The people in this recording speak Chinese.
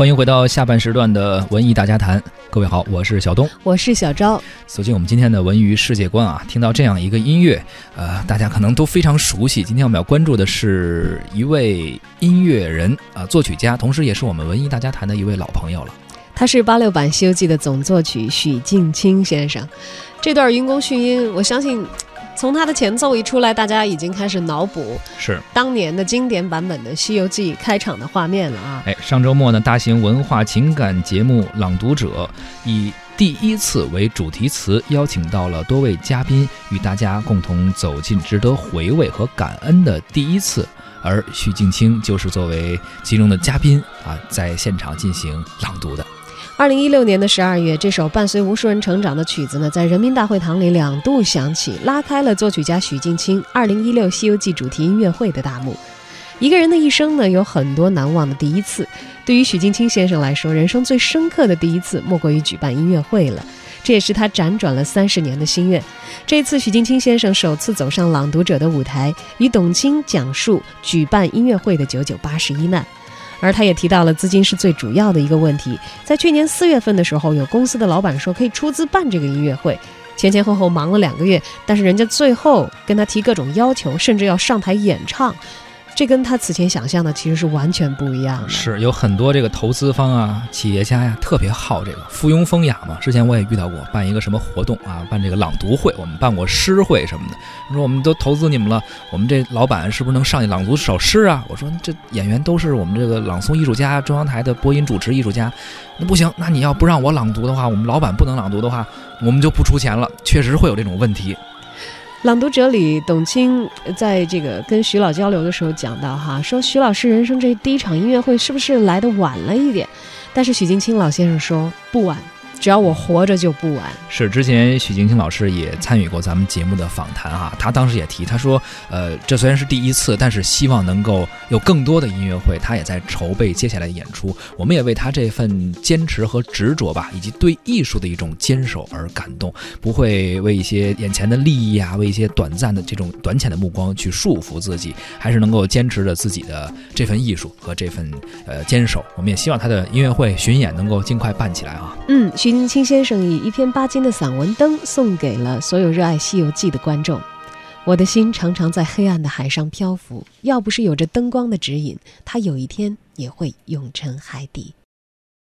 欢迎回到下半时段的文艺大家谈。各位好，我是小东，我是小昭。走进我们今天的文娱世界观啊，听到这样一个音乐，呃，大家可能都非常熟悉。今天我们要关注的是一位音乐人啊，作曲家，同时也是我们文艺大家谈的一位老朋友了。他是八六版《西游记》的总作曲许镜清先生。这段云宫迅音，我相信。从它的前奏一出来，大家已经开始脑补是当年的经典版本的《西游记》开场的画面了啊！哎，上周末呢，大型文化情感节目《朗读者》以第一次为主题词，邀请到了多位嘉宾，与大家共同走进值得回味和感恩的第一次，而徐静清就是作为其中的嘉宾啊，在现场进行朗读的。二零一六年的十二月，这首伴随无数人成长的曲子呢，在人民大会堂里两度响起，拉开了作曲家许镜清二零一六《西游记》主题音乐会的大幕。一个人的一生呢，有很多难忘的第一次。对于许镜清先生来说，人生最深刻的第一次，莫过于举办音乐会了。这也是他辗转了三十年的心愿。这次，许镜清先生首次走上朗读者的舞台，与董卿讲述举办音乐会的九九八十一难。而他也提到了资金是最主要的一个问题。在去年四月份的时候，有公司的老板说可以出资办这个音乐会，前前后后忙了两个月，但是人家最后跟他提各种要求，甚至要上台演唱。这跟他此前想象的其实是完全不一样的。是有很多这个投资方啊、企业家呀，特别好这个附庸风雅嘛。之前我也遇到过，办一个什么活动啊，办这个朗读会，我们办过诗会什么的。你说我们都投资你们了，我们这老板是不是能上去朗读首诗啊？我说这演员都是我们这个朗诵艺术家，中央台的播音主持艺术家，那不行，那你要不让我朗读的话，我们老板不能朗读的话，我们就不出钱了。确实会有这种问题。朗读者里，董卿在这个跟徐老交流的时候讲到，哈，说徐老师人生这第一场音乐会是不是来的晚了一点？但是许镜清老先生说不晚。只要我活着就不晚。是之前许晶晶老师也参与过咱们节目的访谈哈，他当时也提，他说，呃，这虽然是第一次，但是希望能够有更多的音乐会，他也在筹备接下来的演出。我们也为他这份坚持和执着吧，以及对艺术的一种坚守而感动，不会为一些眼前的利益啊，为一些短暂的这种短浅的目光去束缚自己，还是能够坚持着自己的这份艺术和这份呃坚守。我们也希望他的音乐会巡演能够尽快办起来啊。嗯。徐林清先生以一篇巴金的散文《灯》送给了所有热爱《西游记》的观众。我的心常常在黑暗的海上漂浮，要不是有着灯光的指引，它有一天也会永沉海底。